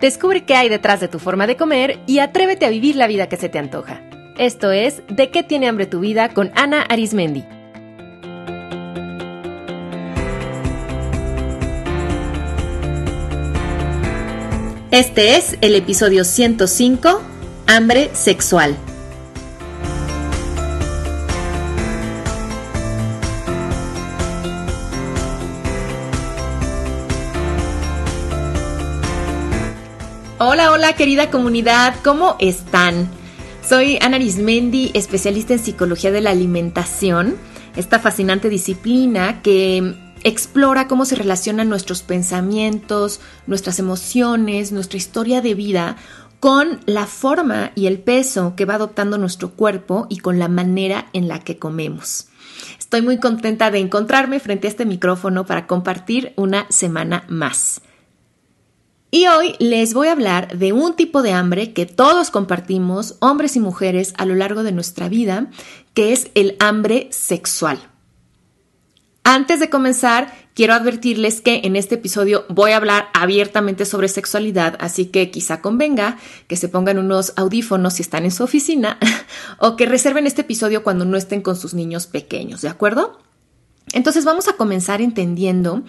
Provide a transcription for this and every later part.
Descubre qué hay detrás de tu forma de comer y atrévete a vivir la vida que se te antoja. Esto es De qué tiene hambre tu vida con Ana Arismendi. Este es el episodio 105, Hambre Sexual. Hola, hola querida comunidad, ¿cómo están? Soy Ana Arismendi, especialista en psicología de la alimentación, esta fascinante disciplina que explora cómo se relacionan nuestros pensamientos, nuestras emociones, nuestra historia de vida con la forma y el peso que va adoptando nuestro cuerpo y con la manera en la que comemos. Estoy muy contenta de encontrarme frente a este micrófono para compartir una semana más. Y hoy les voy a hablar de un tipo de hambre que todos compartimos, hombres y mujeres, a lo largo de nuestra vida, que es el hambre sexual. Antes de comenzar, quiero advertirles que en este episodio voy a hablar abiertamente sobre sexualidad, así que quizá convenga que se pongan unos audífonos si están en su oficina o que reserven este episodio cuando no estén con sus niños pequeños, ¿de acuerdo? Entonces vamos a comenzar entendiendo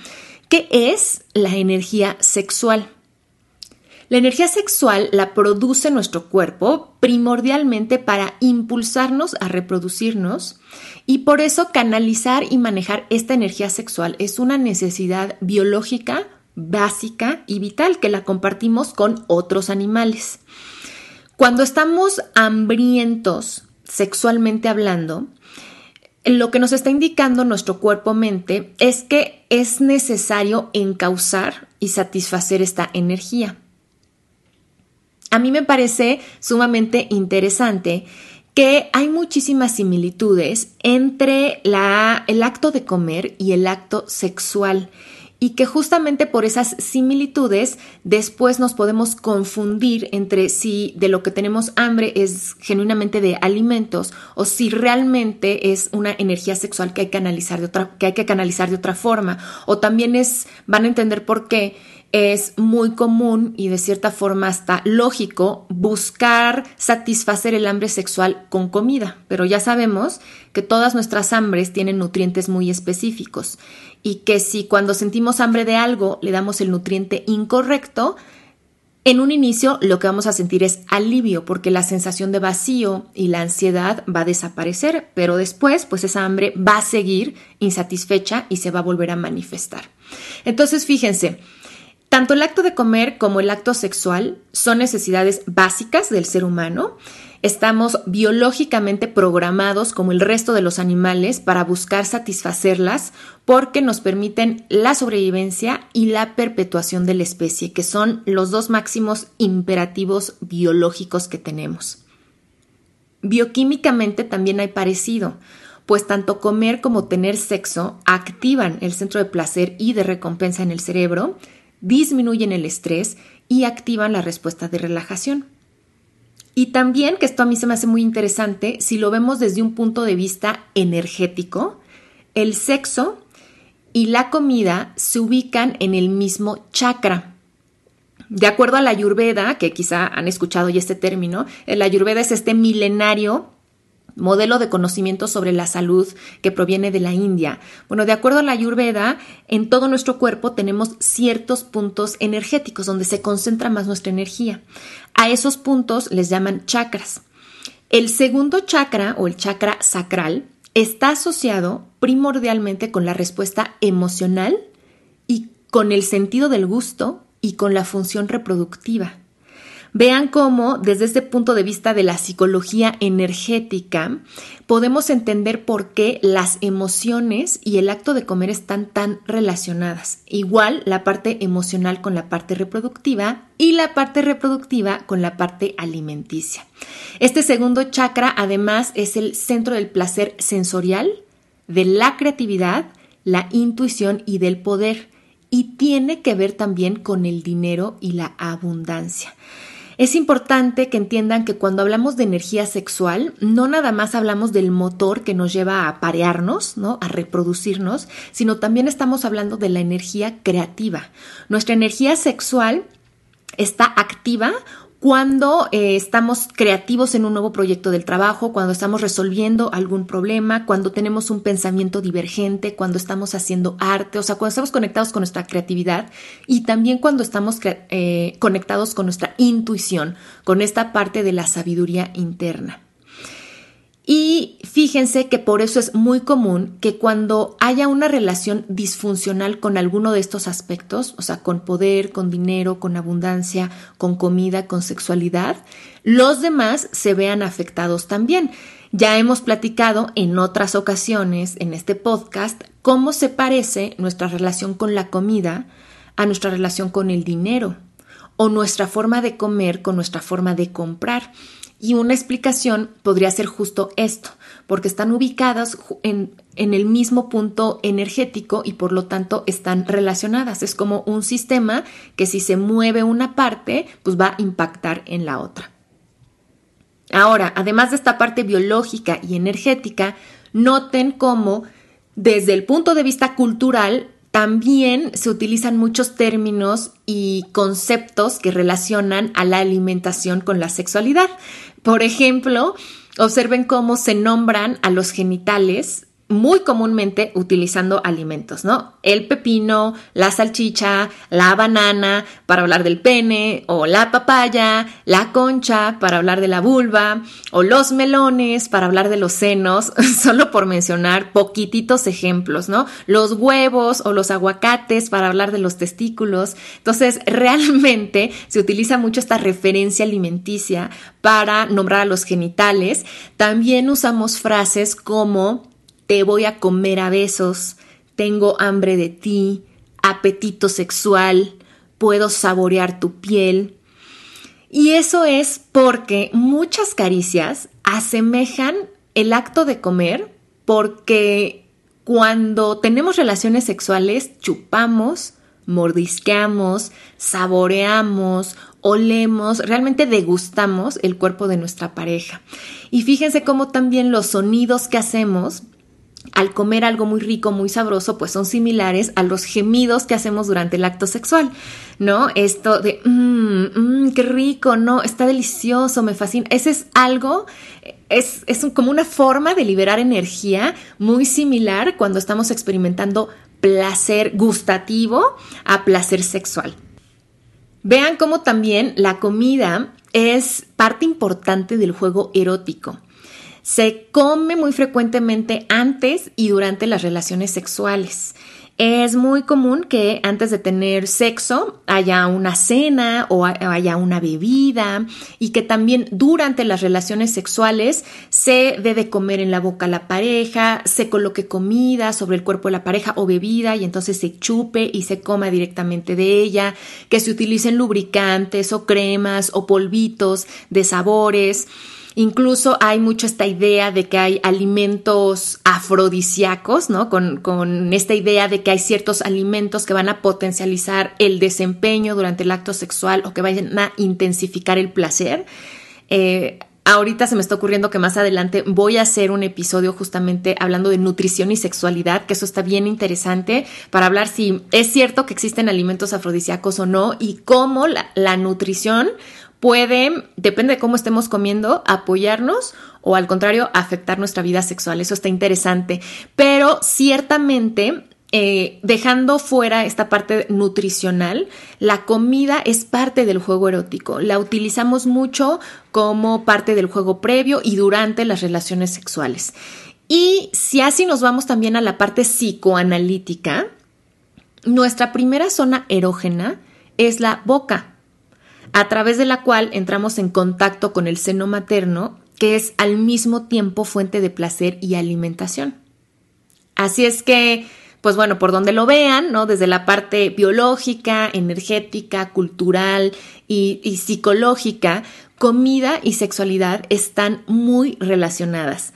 qué es la energía sexual. La energía sexual la produce nuestro cuerpo primordialmente para impulsarnos a reproducirnos y por eso canalizar y manejar esta energía sexual es una necesidad biológica básica y vital que la compartimos con otros animales. Cuando estamos hambrientos sexualmente hablando, lo que nos está indicando nuestro cuerpo-mente es que es necesario encauzar y satisfacer esta energía. A mí me parece sumamente interesante que hay muchísimas similitudes entre el acto de comer y el acto sexual y que justamente por esas similitudes después nos podemos confundir entre si de lo que tenemos hambre es genuinamente de alimentos o si realmente es una energía sexual que hay que de otra que hay que canalizar de otra forma o también es van a entender por qué es muy común y de cierta forma hasta lógico buscar satisfacer el hambre sexual con comida, pero ya sabemos que todas nuestras hambres tienen nutrientes muy específicos y que si cuando sentimos hambre de algo le damos el nutriente incorrecto, en un inicio lo que vamos a sentir es alivio porque la sensación de vacío y la ansiedad va a desaparecer, pero después pues esa hambre va a seguir insatisfecha y se va a volver a manifestar. Entonces fíjense, tanto el acto de comer como el acto sexual son necesidades básicas del ser humano. Estamos biológicamente programados como el resto de los animales para buscar satisfacerlas porque nos permiten la sobrevivencia y la perpetuación de la especie, que son los dos máximos imperativos biológicos que tenemos. Bioquímicamente también hay parecido, pues tanto comer como tener sexo activan el centro de placer y de recompensa en el cerebro, disminuyen el estrés y activan la respuesta de relajación. Y también, que esto a mí se me hace muy interesante, si lo vemos desde un punto de vista energético, el sexo y la comida se ubican en el mismo chakra. De acuerdo a la Ayurveda, que quizá han escuchado ya este término, la Ayurveda es este milenario modelo de conocimiento sobre la salud que proviene de la India. Bueno, de acuerdo a la Ayurveda, en todo nuestro cuerpo tenemos ciertos puntos energéticos donde se concentra más nuestra energía. A esos puntos les llaman chakras. El segundo chakra o el chakra sacral está asociado primordialmente con la respuesta emocional y con el sentido del gusto y con la función reproductiva. Vean cómo desde este punto de vista de la psicología energética podemos entender por qué las emociones y el acto de comer están tan relacionadas. Igual la parte emocional con la parte reproductiva y la parte reproductiva con la parte alimenticia. Este segundo chakra además es el centro del placer sensorial, de la creatividad, la intuición y del poder y tiene que ver también con el dinero y la abundancia. Es importante que entiendan que cuando hablamos de energía sexual, no nada más hablamos del motor que nos lleva a parearnos, ¿no? A reproducirnos, sino también estamos hablando de la energía creativa. Nuestra energía sexual está activa cuando eh, estamos creativos en un nuevo proyecto del trabajo, cuando estamos resolviendo algún problema, cuando tenemos un pensamiento divergente, cuando estamos haciendo arte, o sea, cuando estamos conectados con nuestra creatividad y también cuando estamos eh, conectados con nuestra intuición, con esta parte de la sabiduría interna. Y fíjense que por eso es muy común que cuando haya una relación disfuncional con alguno de estos aspectos, o sea, con poder, con dinero, con abundancia, con comida, con sexualidad, los demás se vean afectados también. Ya hemos platicado en otras ocasiones en este podcast cómo se parece nuestra relación con la comida a nuestra relación con el dinero o nuestra forma de comer con nuestra forma de comprar. Y una explicación podría ser justo esto, porque están ubicadas en, el mismo punto energético y por lo tanto están relacionadas. Es como un sistema que si se mueve una parte, pues va a impactar en la otra. Ahora, además de esta parte biológica y energética, noten cómo desde el punto de vista cultural también se utilizan muchos términos y conceptos que relacionan a la alimentación con la sexualidad. Por ejemplo, observen cómo se nombran a los genitales muy comúnmente utilizando alimentos, ¿no? El pepino, la salchicha, la banana para hablar del pene, o la papaya, la concha para hablar de la vulva, o los melones para hablar de los senos, solo por mencionar poquititos ejemplos, ¿no? Los huevos o los aguacates para hablar de los testículos. Entonces, realmente se utiliza mucho esta referencia alimenticia para nombrar a los genitales. También usamos frases como te voy a comer a besos, tengo hambre de ti, apetito sexual, puedo saborear tu piel. Y eso es porque muchas caricias asemejan el acto de comer porque cuando tenemos relaciones sexuales chupamos, mordisqueamos, saboreamos, olemos, realmente degustamos el cuerpo de nuestra pareja. Y fíjense cómo también los sonidos que hacemos al comer algo muy rico, muy sabroso, pues son similares a los gemidos que hacemos durante el acto sexual, ¿no? Esto de, mmm, qué rico, no, está delicioso, me fascina. Ese es algo, es, es como una forma de liberar energía muy similar cuando estamos experimentando placer gustativo a placer sexual. Vean cómo también la comida es parte importante del juego erótico. Se come muy frecuentemente antes y durante las relaciones sexuales. Es muy común que antes de tener sexo haya una cena o haya una bebida y que también durante las relaciones sexuales se dé de comer en la boca a la pareja, se coloque comida sobre el cuerpo de la pareja o bebida y entonces se chupe y se coma directamente de ella, que se utilicen lubricantes o cremas o polvitos de sabores. Incluso hay mucho esta idea de que hay alimentos afrodisíacos, ¿no? Con, esta idea de que hay ciertos alimentos que van a potencializar el desempeño durante el acto sexual o que vayan a intensificar el placer. Eh, ahorita se me está ocurriendo que más adelante voy a hacer un episodio justamente hablando de nutrición y sexualidad, que eso está bien interesante para hablar si es cierto que existen alimentos afrodisíacos o no y cómo la nutrición puede, depende de cómo estemos comiendo, apoyarnos o al contrario, afectar nuestra vida sexual. Eso está interesante. Pero ciertamente eh, dejando fuera esta parte nutricional, la comida es parte del juego erótico. La utilizamos mucho como parte del juego previo y durante las relaciones sexuales. Y si así nos vamos también a la parte psicoanalítica, nuestra primera zona erógena es la boca a través de la cual entramos en contacto con el seno materno, que es al mismo tiempo fuente de placer y alimentación. Así es que, pues bueno, por donde lo vean, ¿no? Desde la parte biológica, energética, cultural y, y psicológica, comida y sexualidad están muy relacionadas.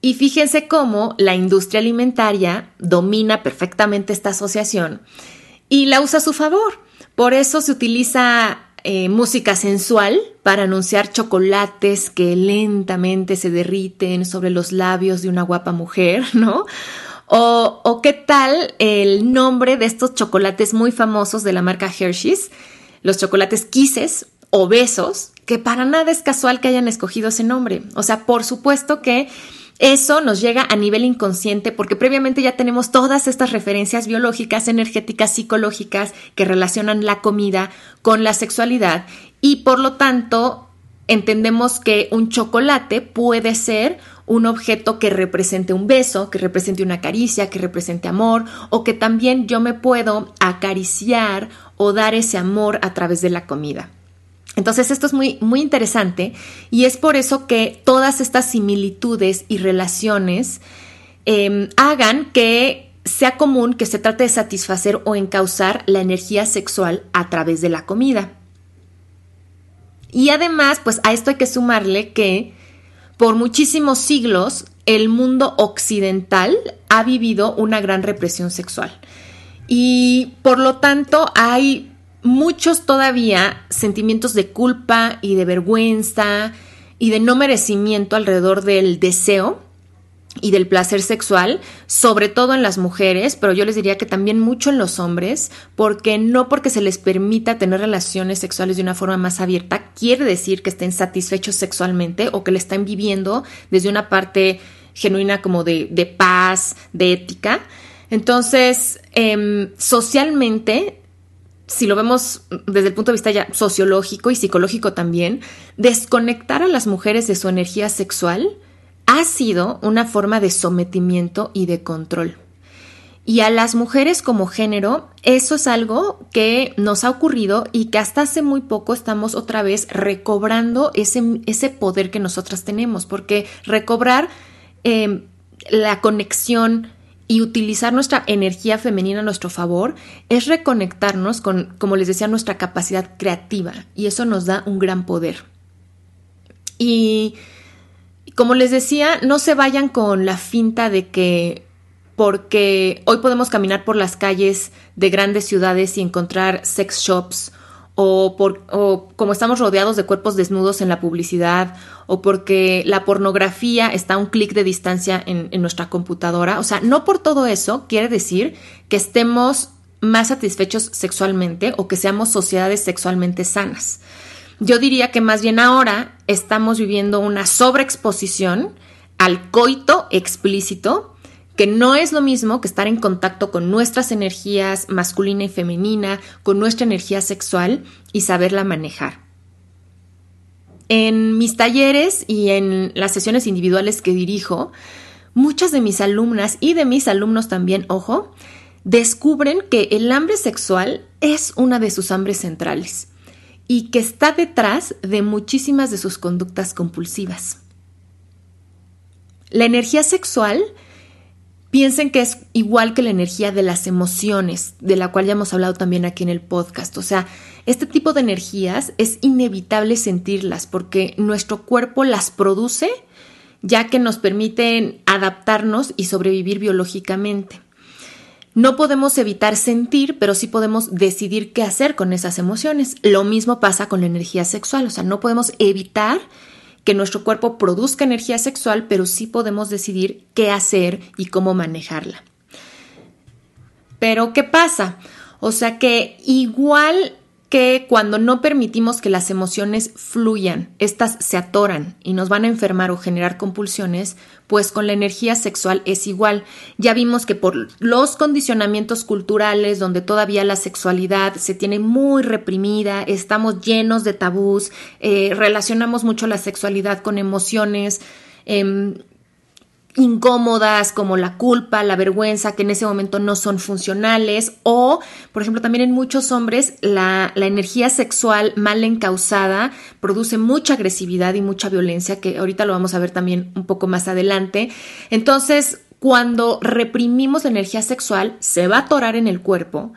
Y fíjense cómo la industria alimentaria domina perfectamente esta asociación y la usa a su favor. Por eso se utiliza eh, música sensual para anunciar chocolates que lentamente se derriten sobre los labios de una guapa mujer, ¿no? O, o, qué tal el nombre de estos chocolates muy famosos de la marca Hershey's, los chocolates quises o besos, que para nada es casual que hayan escogido ese nombre. O sea, por supuesto que eso nos llega a nivel inconsciente porque previamente ya tenemos todas estas referencias biológicas, energéticas, psicológicas que relacionan la comida con la sexualidad y por lo tanto entendemos que un chocolate puede ser un objeto que represente un beso, que represente una caricia, que represente amor, o que también yo me puedo acariciar o dar ese amor a través de la comida. Entonces esto es muy, muy interesante y es por eso que todas estas similitudes y relaciones em, hagan que sea común que se trate de satisfacer o encauzar la energía sexual a través de la comida. Y además, pues a esto hay que sumarle que por muchísimos siglos el mundo occidental ha vivido una gran represión sexual. Y por lo tanto hay muchos todavía sentimientos de culpa y de vergüenza y de no merecimiento alrededor del deseo y del placer sexual, sobre todo en las mujeres, pero yo les diría que también mucho en los hombres, porque no porque se les permita tener relaciones sexuales de una forma más abierta, quiere decir que estén satisfechos sexualmente o que le están viviendo desde una parte genuina como de, de paz, de ética. Entonces, em, socialmente si lo vemos desde el punto de vista ya sociológico y psicológico también, desconectar a las mujeres de su energía sexual ha sido una forma de sometimiento y de control. Y a las mujeres como género, eso es algo que nos ha ocurrido y que hasta hace muy poco estamos otra vez recobrando ese, ese poder que nosotras tenemos, porque recobrar eh, la conexión y utilizar nuestra energía femenina a nuestro favor es reconectarnos con, como les decía, nuestra capacidad creativa y eso nos da un gran poder. Y como les decía, no se vayan con la finta de que porque hoy podemos caminar por las calles de grandes ciudades y encontrar sex shops o, por, o como estamos rodeados de cuerpos desnudos en la publicidad, o porque la pornografía está a un clic de distancia en, en nuestra computadora. O sea, no por todo eso quiere decir que estemos más satisfechos sexualmente o que seamos sociedades sexualmente sanas. Yo diría que más bien ahora estamos viviendo una sobreexposición al coito explícito que no es lo mismo que estar en contacto con nuestras energías masculina y femenina, con nuestra energía sexual y saberla manejar. En mis talleres y en las sesiones individuales que dirijo, muchas de mis alumnas y de mis alumnos también, ojo, descubren que el hambre sexual es una de sus hambres centrales y que está detrás de muchísimas de sus conductas compulsivas. La energía sexual piensen que es igual que la energía de las emociones, de la cual ya hemos hablado también aquí en el podcast. O sea, este tipo de energías es inevitable sentirlas porque nuestro cuerpo las produce ya que nos permiten adaptarnos y sobrevivir biológicamente. No podemos evitar sentir, pero sí podemos decidir qué hacer con esas emociones. Lo mismo pasa con la energía sexual, o sea, no podemos evitar que nuestro cuerpo produzca energía sexual, pero sí podemos decidir qué hacer y cómo manejarla. Pero, ¿qué pasa? O sea que igual que cuando no permitimos que las emociones fluyan, estas se atoran y nos van a enfermar o generar compulsiones, pues con la energía sexual es igual. Ya vimos que por los condicionamientos culturales donde todavía la sexualidad se tiene muy reprimida, estamos llenos de tabús, eh, relacionamos mucho la sexualidad con emociones. Em, incómodas como la culpa, la vergüenza, que en ese momento no son funcionales o, por ejemplo, también en muchos hombres la, energía sexual mal encausada produce mucha agresividad y mucha violencia, que ahorita lo vamos a ver también un poco más adelante. Entonces, cuando reprimimos la energía sexual, se va a atorar en el cuerpo.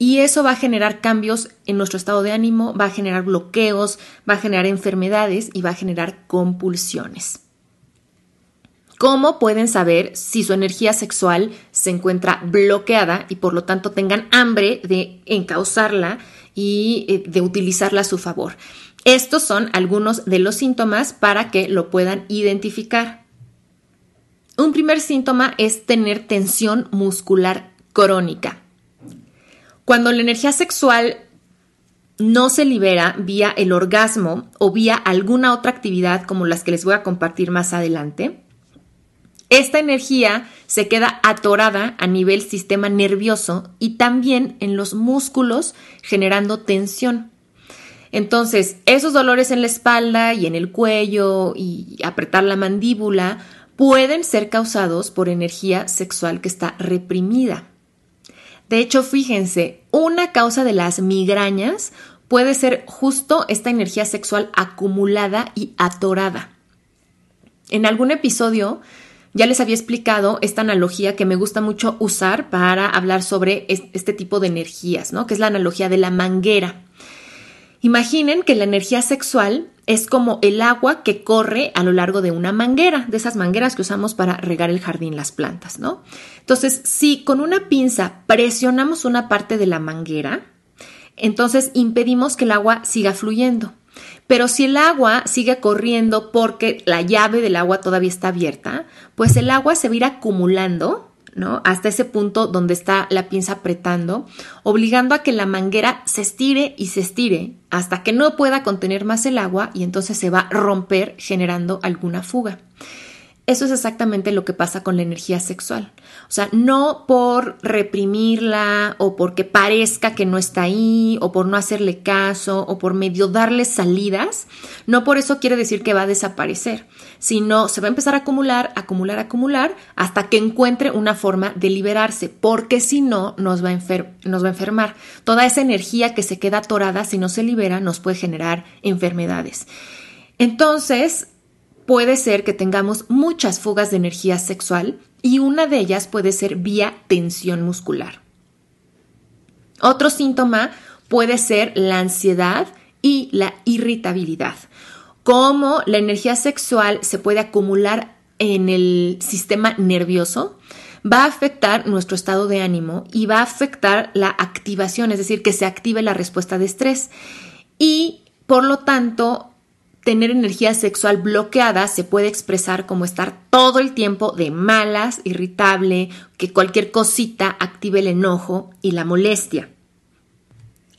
Y eso va a generar cambios en nuestro estado de ánimo, va a generar bloqueos, va a generar enfermedades y va a generar compulsiones. ¿Cómo pueden saber si su energía sexual se encuentra bloqueada y por lo tanto tengan hambre de encauzarla y eh, de utilizarla a su favor? Estos son algunos de los síntomas para que lo puedan identificar. Un primer síntoma es tener tensión muscular crónica. Cuando la energía sexual no se libera vía el orgasmo o vía alguna otra actividad como las que les voy a compartir más adelante, esta energía se queda atorada a nivel sistema nervioso y también en los músculos generando tensión. Entonces, esos dolores en la espalda y en el cuello y apretar la mandíbula pueden ser causados por energía sexual que está reprimida. De hecho, fíjense, una causa de las migrañas puede ser justo esta energía sexual acumulada y atorada. En algún episodio ya les había explicado esta analogía que me gusta mucho usar para hablar sobre este tipo de energías, ¿no? Que es la analogía de la manguera. Imaginen que la energía sexual es como el agua que corre a lo largo de una manguera, de esas mangueras que usamos para regar el jardín, las plantas, ¿no? Entonces, si con una pinza presionamos una parte de la manguera, entonces impedimos que el agua siga fluyendo. Pero si el agua sigue corriendo porque la llave del agua todavía está abierta, pues el agua se va a ir acumulando ¿no? Hasta ese punto donde está la pinza apretando, obligando a que la manguera se estire y se estire hasta que no pueda contener más el agua y entonces se va a romper generando alguna fuga. Eso es exactamente lo que pasa con la energía sexual. O sea, no por reprimirla o porque parezca que no está ahí o por no hacerle caso o por medio darle salidas, no por eso quiere decir que va a desaparecer, sino se va a empezar a acumular, acumular, acumular hasta que encuentre una forma de liberarse, porque si no nos va, nos va a enfermar. Toda esa energía que se queda atorada, si no se libera, nos puede generar enfermedades. Entonces, puede ser que tengamos muchas fugas de energía sexual y una de ellas puede ser vía tensión muscular. Otro síntoma puede ser la ansiedad y la irritabilidad. Cómo la energía sexual se puede acumular en el sistema nervioso, va a afectar nuestro estado de ánimo y va a afectar la activación, es decir, que se active la respuesta de estrés. Y por lo tanto, tener energía sexual bloqueada se puede expresar como estar todo el tiempo de malas, irritable, que cualquier cosita active el enojo y la molestia.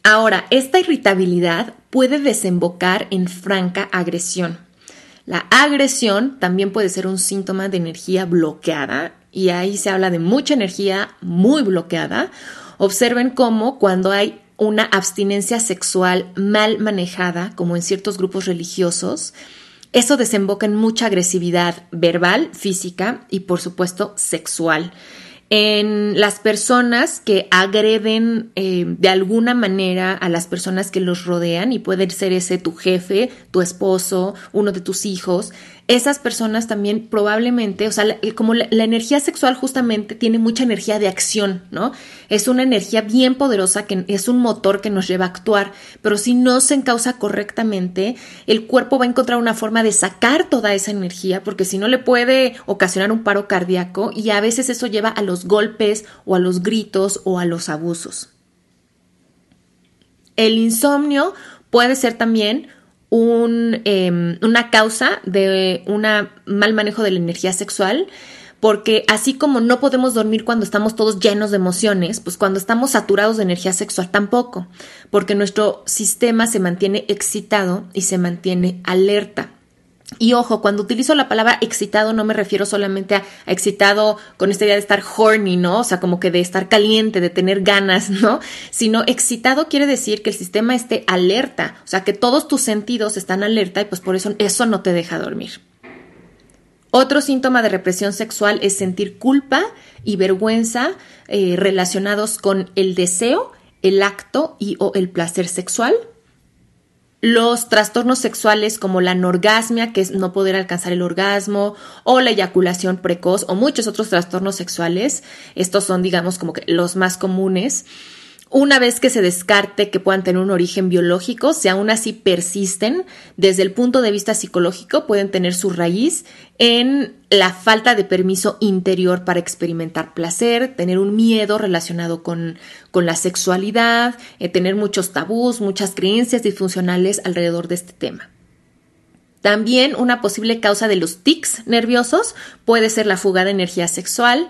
Ahora, esta irritabilidad puede desembocar en franca agresión. La agresión también puede ser un síntoma de energía bloqueada y ahí se habla de mucha energía muy bloqueada. Observen cómo cuando hay una abstinencia sexual mal manejada, como en ciertos grupos religiosos, eso desemboca en mucha agresividad verbal, física y por supuesto sexual. En las personas que agreden eh, de alguna manera a las personas que los rodean y puede ser ese tu jefe, tu esposo, uno de tus hijos, esas personas también probablemente, o sea, como la, energía sexual justamente tiene mucha energía de acción, ¿no? Es una energía bien poderosa que es un motor que nos lleva a actuar, pero si no se encausa correctamente, el cuerpo va a encontrar una forma de sacar toda esa energía, porque si no le puede ocasionar un paro cardíaco y a veces eso lleva a los golpes o a los gritos o a los abusos. El insomnio puede ser también un, em, una causa de un mal manejo de la energía sexual, porque así como no podemos dormir cuando estamos todos llenos de emociones, pues cuando estamos saturados de energía sexual tampoco, porque nuestro sistema se mantiene excitado y se mantiene alerta. Y ojo, cuando utilizo la palabra excitado no me refiero solamente a, excitado con esta idea de estar horny, ¿no? O sea, como que de estar caliente, de tener ganas, ¿no? Sino excitado quiere decir que el sistema esté alerta, o sea, que todos tus sentidos están alerta y pues por eso eso no te deja dormir. Otro síntoma de represión sexual es sentir culpa y vergüenza eh, relacionados con el deseo, el acto y o el placer sexual. Los trastornos sexuales como la anorgasmia, que es no poder alcanzar el orgasmo, o la eyaculación precoz, o muchos otros trastornos sexuales, estos son, digamos, como que los más comunes. Una vez que se descarte que puedan tener un origen biológico, si aún así persisten, desde el punto de vista psicológico pueden tener su raíz en la falta de permiso interior para experimentar placer, tener un miedo relacionado con, con la sexualidad, eh, tener muchos tabús, muchas creencias disfuncionales alrededor de este tema. También una posible causa de los tics nerviosos puede ser la fuga de energía sexual,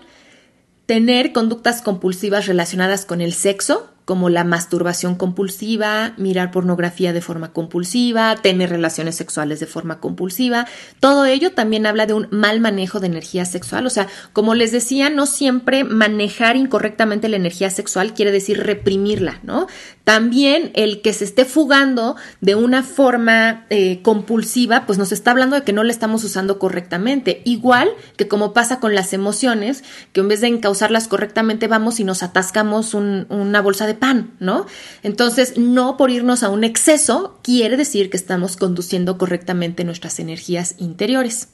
tener conductas compulsivas relacionadas con el sexo, como la masturbación compulsiva, mirar pornografía de forma compulsiva, tener relaciones sexuales de forma compulsiva. Todo ello también habla de un mal manejo de energía sexual. O sea, como les decía, no siempre manejar incorrectamente la energía sexual quiere decir reprimirla, ¿no? También el que se esté fugando de una forma eh, compulsiva, pues nos está hablando de que no la estamos usando correctamente. Igual que como pasa con las emociones, que en vez de encauzarlas correctamente vamos y nos atascamos una bolsa de pan, ¿no? Entonces, no por irnos a un exceso quiere decir que estamos conduciendo correctamente nuestras energías interiores.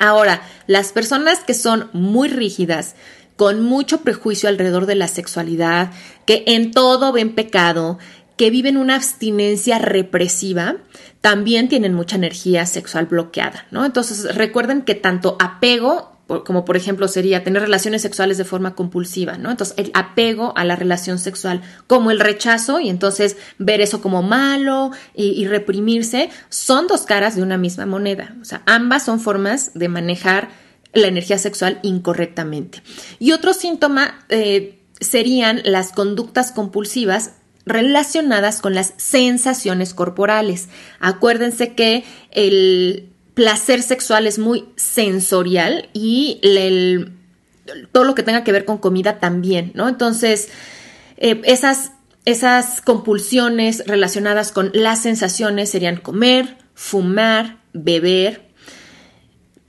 Ahora, las personas que son muy rígidas, con mucho prejuicio alrededor de la sexualidad, que en todo ven pecado, que viven una abstinencia represiva, también tienen mucha energía sexual bloqueada, ¿no? Entonces recuerden que tanto apego como por ejemplo sería tener relaciones sexuales de forma compulsiva, ¿no? Entonces, el apego a la relación sexual como el rechazo y entonces ver eso como malo y, reprimirse, son dos caras de una misma moneda. O sea, ambas son formas de manejar la energía sexual incorrectamente. Y otro síntoma eh, serían las conductas compulsivas relacionadas con las sensaciones corporales. Acuérdense que el placer sexual es muy sensorial y todo lo que tenga que ver con comida también, ¿no? Entonces, eh, esas, esas compulsiones relacionadas con las sensaciones serían comer, fumar, beber,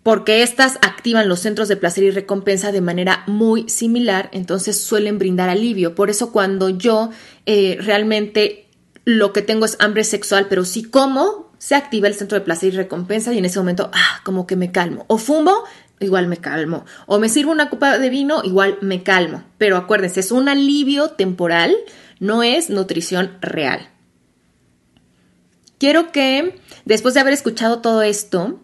porque estas activan los centros de placer y recompensa de manera muy similar, entonces suelen brindar alivio. Por eso cuando yo eh, realmente lo que tengo es hambre sexual, pero si como, se activa el centro de placer y recompensa y en ese momento, ah, como que me calmo. O fumo, igual me calmo. O me sirvo una copa de vino, igual me calmo. Pero acuérdense, es un alivio temporal, no es nutrición real. Quiero que, después de haber escuchado todo esto,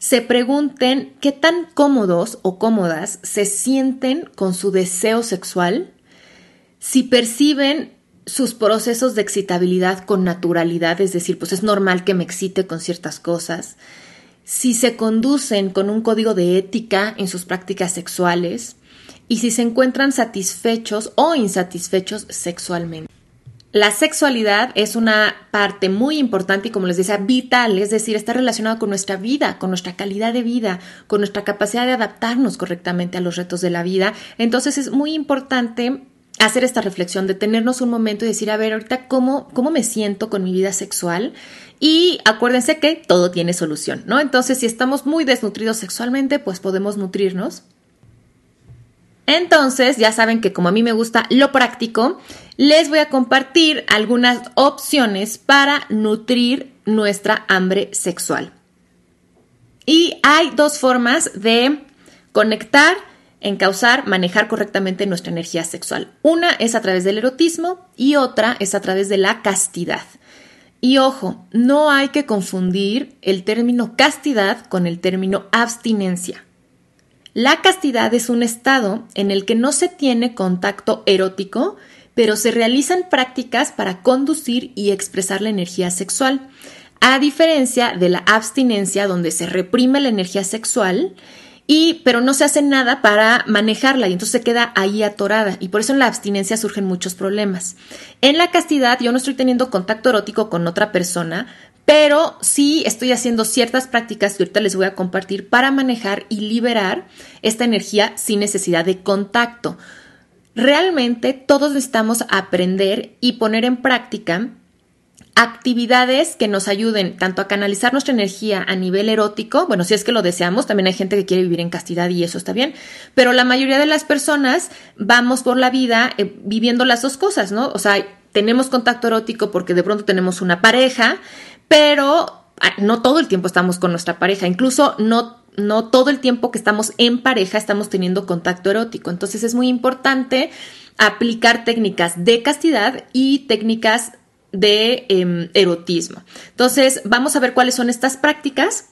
se pregunten qué tan cómodos o cómodas se sienten con su deseo sexual, si perciben sus procesos de excitabilidad con naturalidad, es decir, pues es normal que me excite con ciertas cosas, si se conducen con un código de ética en sus prácticas sexuales y si se encuentran satisfechos o insatisfechos sexualmente. La sexualidad es una parte muy importante y como les decía, vital, es decir, está relacionado con nuestra vida, con nuestra calidad de vida, con nuestra capacidad de adaptarnos correctamente a los retos de la vida. Entonces es muy importante hacer esta reflexión, detenernos un momento y decir, a ver, ahorita cómo, cómo me siento con mi vida sexual. Y acuérdense que todo tiene solución, ¿no? Entonces, si estamos muy desnutridos sexualmente, pues podemos nutrirnos entonces, ya saben que como a mí me gusta lo práctico, les voy a compartir algunas opciones para nutrir nuestra hambre sexual. Y hay dos formas de conectar, encauzar, manejar correctamente nuestra energía sexual. Una es a través del erotismo y otra es a través de la castidad. Y ojo, no hay que confundir el término castidad con el término abstinencia. La castidad es un estado en el que no se tiene contacto erótico, pero se realizan prácticas para conducir y expresar la energía sexual, a diferencia de la abstinencia donde se reprime la energía sexual y pero no se hace nada para manejarla y entonces se queda ahí atorada y por eso en la abstinencia surgen muchos problemas. En la castidad yo no estoy teniendo contacto erótico con otra persona, pero sí estoy haciendo ciertas prácticas que ahorita les voy a compartir para manejar y liberar esta energía sin necesidad de contacto. Realmente todos necesitamos aprender y poner en práctica actividades que nos ayuden tanto a canalizar nuestra energía a nivel erótico, bueno, si es que lo deseamos, también hay gente que quiere vivir en castidad y eso está bien, pero la mayoría de las personas vamos por la vida eh, viviendo las dos cosas, ¿no? O sea, tenemos contacto erótico porque de pronto tenemos una pareja, pero ah, no todo el tiempo estamos con nuestra pareja, incluso no no todo el tiempo que estamos en pareja estamos teniendo contacto erótico. Entonces es muy importante aplicar técnicas de castidad y técnicas de em, erotismo. Entonces vamos a ver cuáles son estas prácticas.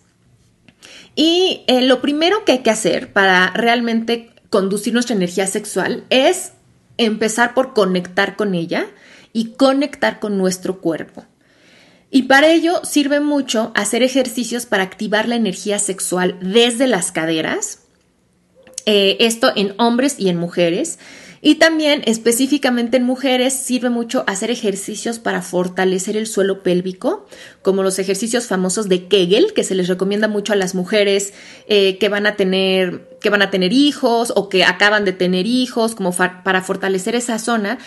Y eh, lo primero que hay que hacer para realmente conducir nuestra energía sexual es empezar por conectar con ella y conectar con nuestro cuerpo. Y para ello sirve mucho hacer ejercicios para activar la energía sexual desde las caderas, eh, esto en hombres y en mujeres. Y también específicamente en mujeres sirve mucho hacer ejercicios para fortalecer el suelo pélvico, como los ejercicios famosos de Kegel, que se les recomienda mucho a las mujeres eh, que van a tener que van a tener hijos o que acaban de tener hijos, como para fortalecer esa zona.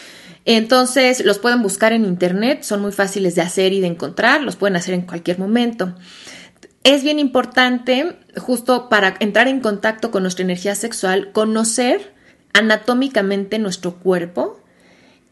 Entonces los pueden buscar en internet, son muy fáciles de hacer y de encontrar, los pueden hacer en cualquier momento. Es bien importante, justo para entrar en contacto con nuestra energía sexual, conocer anatómicamente nuestro cuerpo.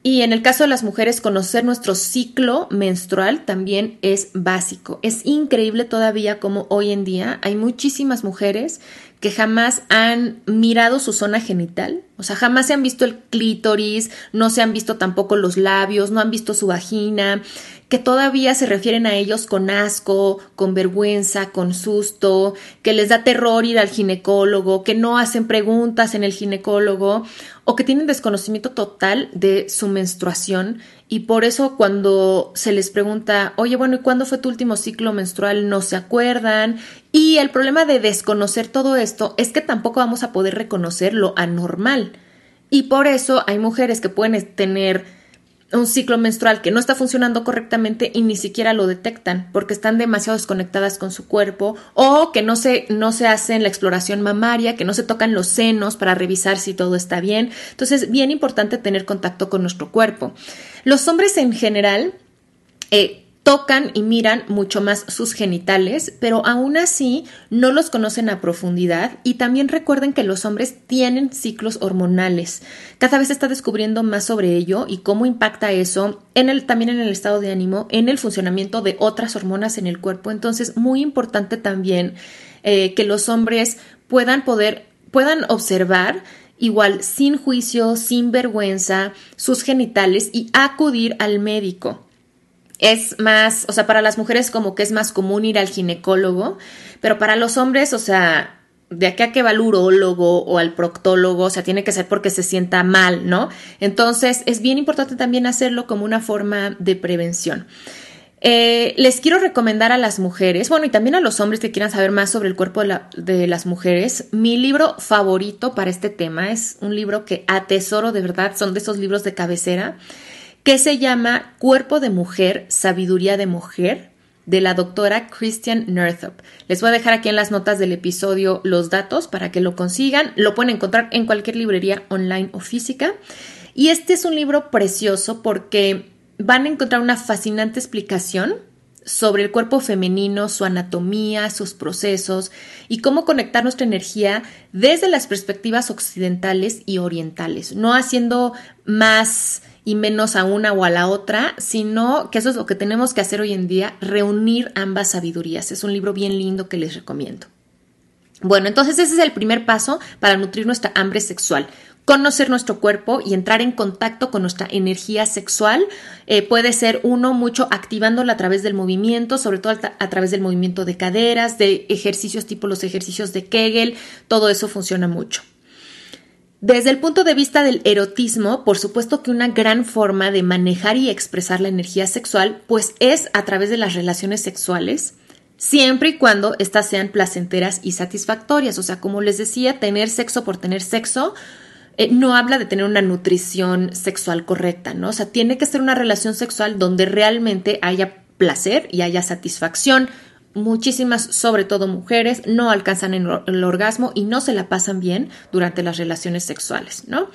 Y en el caso de las mujeres, conocer nuestro ciclo menstrual también es básico. Es increíble todavía como hoy en día hay muchísimas mujeres que jamás han mirado su zona genital, o sea, jamás se han visto el clítoris, no se han visto tampoco los labios, no han visto su vagina, que todavía se refieren a ellos con asco, con vergüenza, con susto, que les da terror ir al ginecólogo, que no hacen preguntas en el ginecólogo o que tienen desconocimiento total de su menstruación y por eso cuando se les pregunta, oye, bueno, ¿y cuándo fue tu último ciclo menstrual? No se acuerdan. Y el problema de desconocer todo esto es que tampoco vamos a poder reconocer lo anormal. Y por eso hay mujeres que pueden tener un ciclo menstrual que no está funcionando correctamente y ni siquiera lo detectan porque están demasiado desconectadas con su cuerpo o que no se, no se hacen la exploración mamaria, que no se tocan los senos para revisar si todo está bien. Entonces, bien importante tener contacto con nuestro cuerpo. Los hombres en general eh, tocan y miran mucho más sus genitales, pero aún así no los conocen a profundidad y también recuerden que los hombres tienen ciclos hormonales. Cada vez se está descubriendo más sobre ello y cómo impacta eso en el, también en el estado de ánimo, en el funcionamiento de otras hormonas en el cuerpo. Entonces, muy importante también eh, que los hombres puedan poder, puedan observar igual sin juicio, sin vergüenza, sus genitales y acudir al médico es más, o sea, para las mujeres como que es más común ir al ginecólogo, pero para los hombres, o sea, de aquí a que va al urólogo o al proctólogo, o sea, tiene que ser porque se sienta mal, ¿no? Entonces, es bien importante también hacerlo como una forma de prevención. Eh, les quiero recomendar a las mujeres, bueno, y también a los hombres que quieran saber más sobre el cuerpo de, de, las mujeres, mi libro favorito para este tema es un libro que atesoro de verdad, son de esos libros de cabecera que se llama Cuerpo de Mujer, Sabiduría de Mujer, de la doctora Christian Nerthop. Les voy a dejar aquí en las notas del episodio los datos para que lo consigan. Lo pueden encontrar en cualquier librería online o física. Y este es un libro precioso porque van a encontrar una fascinante explicación sobre el cuerpo femenino, su anatomía, sus procesos y cómo conectar nuestra energía desde las perspectivas occidentales y orientales, no haciendo más y menos a una o a la otra, sino que eso es lo que tenemos que hacer hoy en día, reunir ambas sabidurías. Es un libro bien lindo que les recomiendo. Bueno, entonces ese es el primer paso para nutrir nuestra hambre sexual. Conocer nuestro cuerpo y entrar en contacto con nuestra energía sexual eh, puede ser uno mucho activándola a través del movimiento, sobre todo a través del movimiento de caderas, de ejercicios tipo los ejercicios de Kegel, todo eso funciona mucho. Desde el punto de vista del erotismo, por supuesto que una gran forma de manejar y expresar la energía sexual, pues es a través de las relaciones sexuales, siempre y cuando éstas sean placenteras y satisfactorias. O sea, como les decía, tener sexo por tener sexo eh, no habla de tener una nutrición sexual correcta, ¿no? O sea, tiene que ser una relación sexual donde realmente haya placer y haya satisfacción muchísimas, sobre todo mujeres, no alcanzan el, orgasmo y no se la pasan bien durante las relaciones sexuales, ¿no?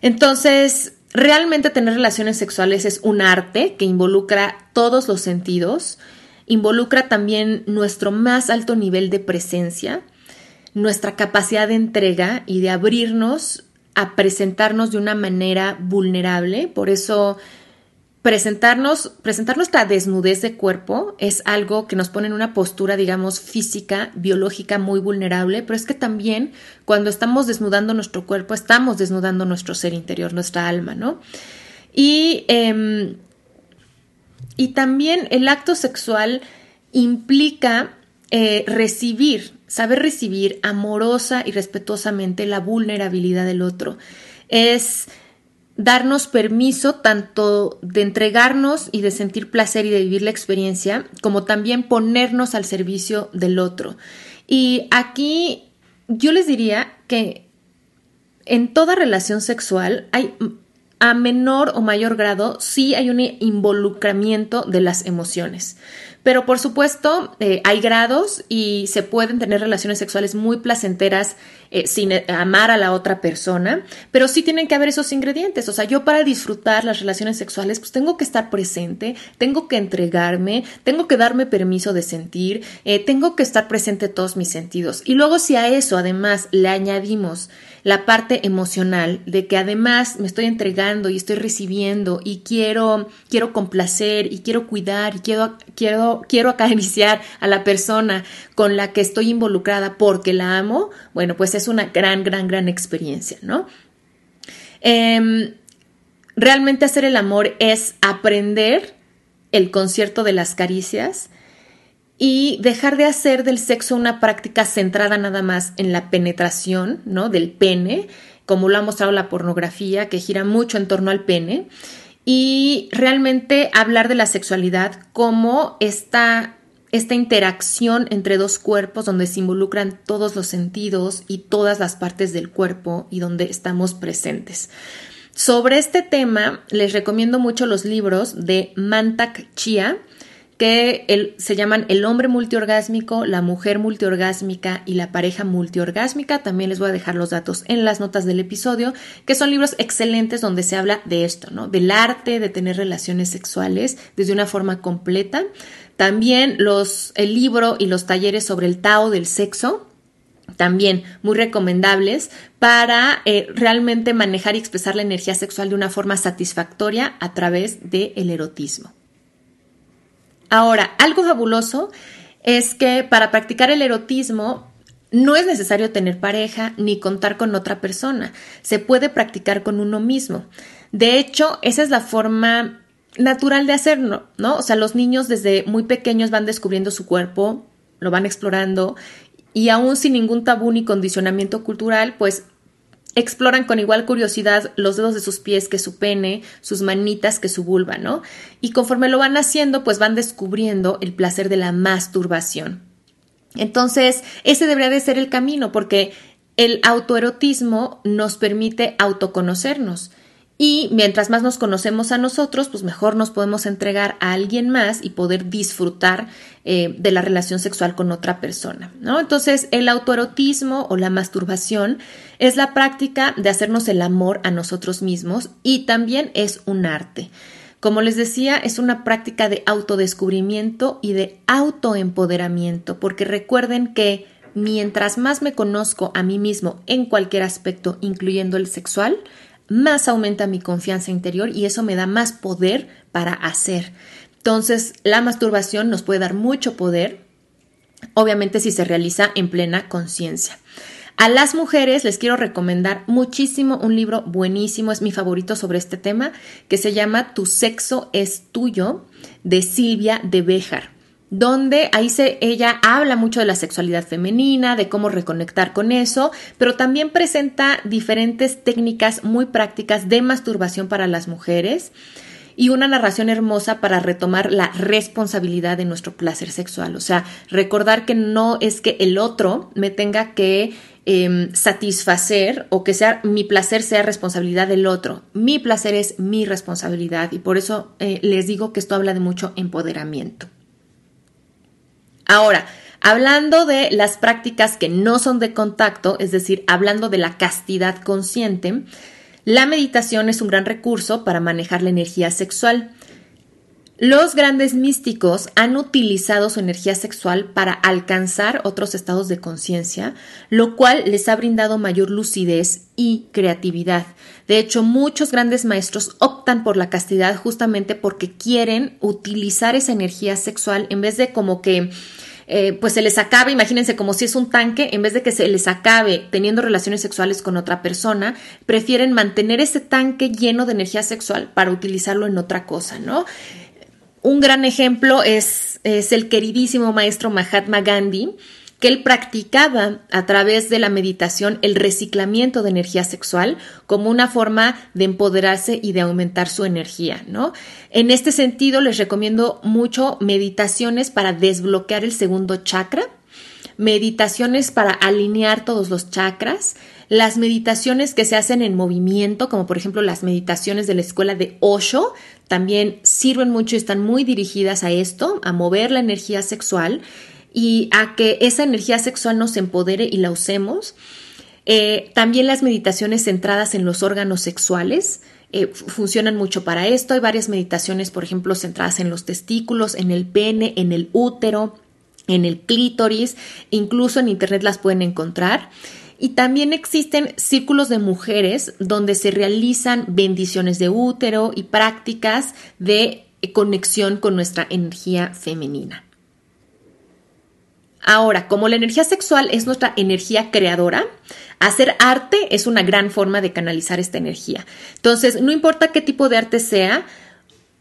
Entonces, realmente tener relaciones sexuales es un arte que involucra todos los sentidos, involucra también nuestro más alto nivel de presencia, nuestra capacidad de entrega y de abrirnos a presentarnos de una manera vulnerable. Por eso presentarnos, presentar nuestra desnudez de cuerpo es algo que nos pone en una postura, digamos, física, biológica muy vulnerable, pero es que también cuando estamos desnudando nuestro cuerpo, estamos desnudando nuestro ser interior, nuestra alma, ¿no? Y, em, y también el acto sexual implica eh, recibir, saber recibir amorosa y respetuosamente la vulnerabilidad del otro. Es darnos permiso tanto de entregarnos y de sentir placer y de vivir la experiencia, como también ponernos al servicio del otro. Y aquí yo les diría que en toda relación sexual hay a menor o mayor grado sí hay un involucramiento de las emociones. Pero por supuesto eh, hay grados y se pueden tener relaciones sexuales muy placenteras eh, sin eh, amar a la otra persona, pero sí tienen que haber esos ingredientes. O sea, yo para disfrutar las relaciones sexuales, pues tengo que estar presente, tengo que entregarme, tengo que darme permiso de sentir, tengo que estar presente todos mis sentidos. Y luego si a eso además le añadimos la parte emocional de que además me estoy entregando y estoy recibiendo y quiero quiero complacer y quiero cuidar y quiero quiero quiero acariciar a la persona con la que estoy involucrada porque la amo, bueno, pues es una gran gran gran experiencia, ¿no? Em, realmente hacer el amor es aprender el concierto de las caricias y dejar de hacer del sexo una práctica centrada nada más en la penetración, ¿no? Del pene, como lo ha mostrado la pornografía, que gira mucho en torno al pene, y realmente hablar de la sexualidad como esta, esta interacción entre dos cuerpos donde se involucran todos los sentidos y todas las partes del cuerpo y donde estamos presentes. Sobre este tema, les recomiendo mucho los libros de Mantak Chia, que se llaman El hombre multiorgásmico, la mujer multiorgásmica y la pareja multiorgásmica. También les voy a dejar los datos en las notas del episodio, que son libros excelentes donde se habla de esto, ¿no? Del arte de tener relaciones sexuales desde una forma completa. También los, el libro y los talleres sobre el Tao del sexo, también muy recomendables para eh, realmente manejar y expresar la energía sexual de una forma satisfactoria a través del erotismo. Ahora, algo fabuloso es que para practicar el erotismo no es necesario tener pareja ni contar con otra persona. Se puede practicar con uno mismo. De hecho, esa es la forma natural de hacerlo, ¿no? O sea, los niños desde muy pequeños van descubriendo su cuerpo, lo van explorando y aún sin ningún tabú ni condicionamiento cultural, pues exploran con igual curiosidad los dedos de sus pies que su pene, sus manitas que su vulva, ¿no? Y conforme lo van haciendo, pues van descubriendo el placer de la masturbación. Entonces, ese debería de ser el camino, porque el autoerotismo nos permite autoconocernos. Y mientras más nos conocemos a nosotros, pues mejor nos podemos entregar a alguien más y poder disfrutar eh, de la relación sexual con otra persona, ¿no? Entonces, el autoerotismo o la masturbación es la práctica de hacernos el amor a nosotros mismos y también es un arte. Como les decía, es una práctica de autodescubrimiento y de autoempoderamiento, porque recuerden que mientras más me conozco a mí mismo en cualquier aspecto, incluyendo el sexual, más aumenta mi confianza interior y eso me da más poder para hacer. Entonces, la masturbación nos puede dar mucho poder, obviamente si se realiza en plena conciencia. A las mujeres les quiero recomendar muchísimo un libro buenísimo, es mi favorito sobre este tema, que se llama Tu sexo es tuyo, de Silvia de Béjar donde ahí se, ella habla mucho de la sexualidad femenina, de cómo reconectar con eso, pero también presenta diferentes técnicas muy prácticas de masturbación para las mujeres y una narración hermosa para retomar la responsabilidad de nuestro placer sexual. O sea, recordar que no es que el otro me tenga que em, satisfacer o que sea mi placer sea responsabilidad del otro. Mi placer es mi responsabilidad y por eso eh, les digo que esto habla de mucho empoderamiento. Ahora, hablando de las prácticas que no son de contacto, es decir, hablando de la castidad consciente, la meditación es un gran recurso para manejar la energía sexual. Los grandes místicos han utilizado su energía sexual para alcanzar otros estados de conciencia, lo cual les ha brindado mayor lucidez y creatividad. De hecho, muchos grandes maestros optan por la castidad justamente porque quieren utilizar esa energía sexual en vez de como que eh, pues se les acabe, imagínense como si es un tanque, en vez de que se les acabe teniendo relaciones sexuales con otra persona, prefieren mantener ese tanque lleno de energía sexual para utilizarlo en otra cosa, ¿no? Un gran ejemplo es, es el queridísimo maestro Mahatma Gandhi, que él practicaba a través de la meditación el reciclamiento de energía sexual como una forma de empoderarse y de aumentar su energía, ¿no? En este sentido, les recomiendo mucho meditaciones para desbloquear el segundo chakra, meditaciones para alinear todos los chakras, Las meditaciones que se hacen en movimiento, como por ejemplo las meditaciones de la escuela de Osho, también sirven mucho y están muy dirigidas a esto, a mover la energía sexual y a que esa energía sexual nos empodere y la usemos. Eh, también las meditaciones centradas en los órganos sexuales eh, funcionan mucho para esto. Hay varias meditaciones, por ejemplo, centradas en los testículos, en el pene, en el útero, en el clítoris. Incluso en Internet las pueden encontrar. Y también existen círculos de mujeres donde se realizan bendiciones de útero y prácticas de conexión con nuestra energía femenina. Ahora, como la energía sexual es nuestra energía creadora, hacer arte es una gran forma de canalizar esta energía. Entonces, no importa qué tipo de arte sea,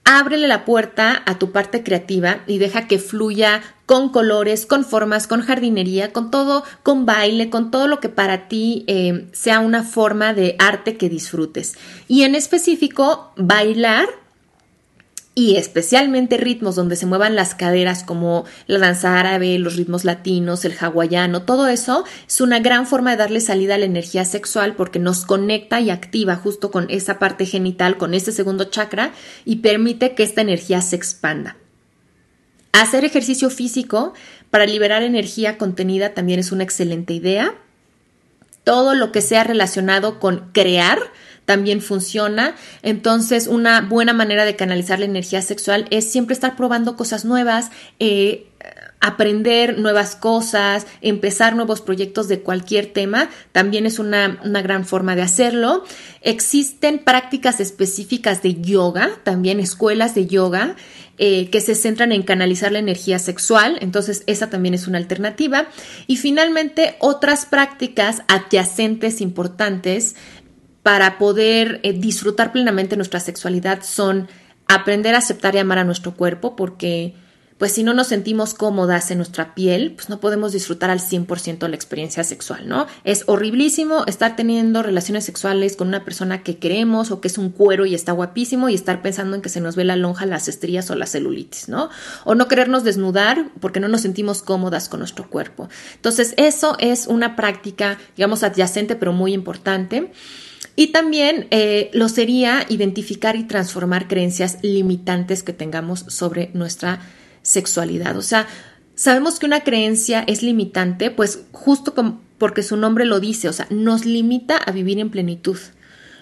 ábrele la puerta a tu parte creativa y deja que fluya con colores, con formas, con jardinería, con todo, con baile, con todo lo que para ti eh, sea una forma de arte que disfrutes. Y en específico, bailar y especialmente ritmos donde se muevan las caderas como la danza árabe, los ritmos latinos, el hawaiano, todo eso es una gran forma de darle salida a la energía sexual porque nos conecta y activa justo con esa parte genital, con ese segundo chakra y permite que esta energía se expanda. Hacer ejercicio físico para liberar energía contenida también es una excelente idea. Todo lo que sea relacionado con crear, también funciona. Entonces, una buena manera de canalizar la energía sexual es siempre estar probando cosas nuevas, eh, aprender nuevas cosas, empezar nuevos proyectos de cualquier tema, también es una, una, gran forma de hacerlo. Existen prácticas específicas de yoga, también escuelas de yoga. Eh, que se centran en canalizar la energía sexual, entonces esa también es una alternativa. Y finalmente, otras prácticas adyacentes importantes para poder eh, disfrutar plenamente nuestra sexualidad son aprender a aceptar y amar a nuestro cuerpo, porque pues si no nos sentimos cómodas en nuestra piel, pues no podemos disfrutar al 100% la experiencia sexual, ¿no? Es horriblísimo estar teniendo relaciones sexuales con una persona que queremos o que es un cuero y está guapísimo y estar pensando en que se nos ve la lonja, las estrías o la celulitis, ¿no? O no querernos desnudar porque no nos sentimos cómodas con nuestro cuerpo. Entonces, eso es una práctica, digamos, adyacente pero muy importante. Y también eh, lo sería identificar y transformar creencias limitantes que tengamos sobre nuestra sexualidad. O sea, sabemos que una creencia es limitante, pues justo porque su nombre lo dice, o sea, nos limita a vivir en plenitud,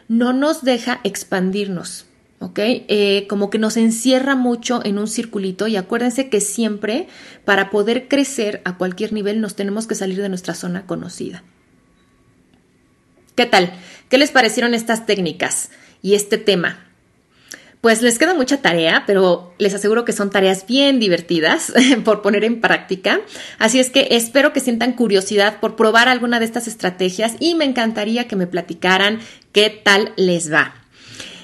no nos deja expandirnos. ¿ok? Eh, como que nos encierra mucho en un circulito y acuérdense que siempre para poder crecer a cualquier nivel nos tenemos que salir de nuestra zona conocida. ¿Qué tal? ¿Qué les parecieron estas técnicas y este tema? Pues les queda mucha tarea, pero les aseguro que son tareas bien divertidas por poner en práctica. Así es que espero que sientan curiosidad por probar alguna de estas estrategias y me encantaría que me platicaran qué tal les va.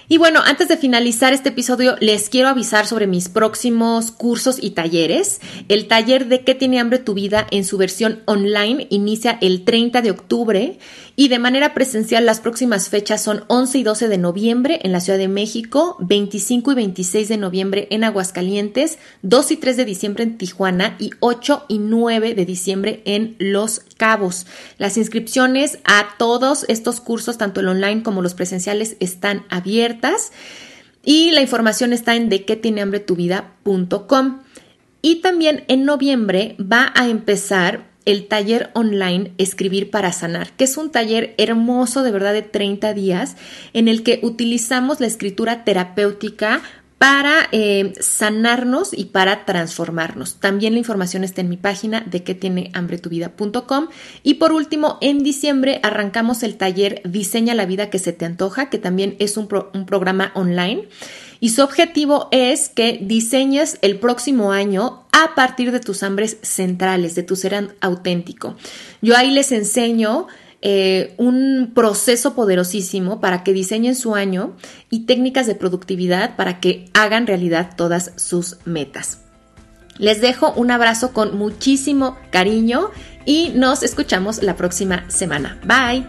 Y bueno, antes de finalizar este episodio, les quiero avisar sobre mis próximos cursos y talleres. El taller de ¿Qué tiene hambre tu vida? en su versión online inicia el 30 de octubre y de manera presencial las próximas fechas son 11 y 12 de noviembre en la Ciudad de México, 25 y 26 de noviembre en Aguascalientes, 2 y 3 de diciembre en Tijuana y 8 y 9 de diciembre en Los Cabos. Las inscripciones a todos estos cursos, tanto el online como los presenciales, están abiertas y la información está en de qué tiene hambre tu. Y también en noviembre va a empezar el taller online Escribir para Sanar, que es un taller hermoso de verdad de 30 días en el que utilizamos la escritura terapéutica para eh, sanarnos y para transformarnos. También la información está en mi página de que tiene hambre tu vida.com. Y por último, en diciembre arrancamos el taller Diseña la vida que se te antoja, que también es un, un programa online. Y su objetivo es que diseñes el próximo año a partir de tus hambres centrales, de tu ser auténtico. Yo ahí les enseño eh, un proceso poderosísimo para que diseñen su año y técnicas de productividad para que hagan realidad todas sus metas. Les dejo un abrazo con muchísimo cariño y nos escuchamos la próxima semana. Bye.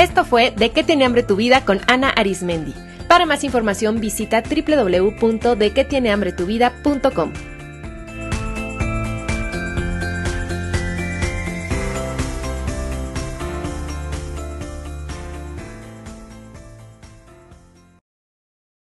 Esto fue De qué tiene hambre tu vida con Ana Arismendi. Para más información visita www.dequetienehambretuvida.com.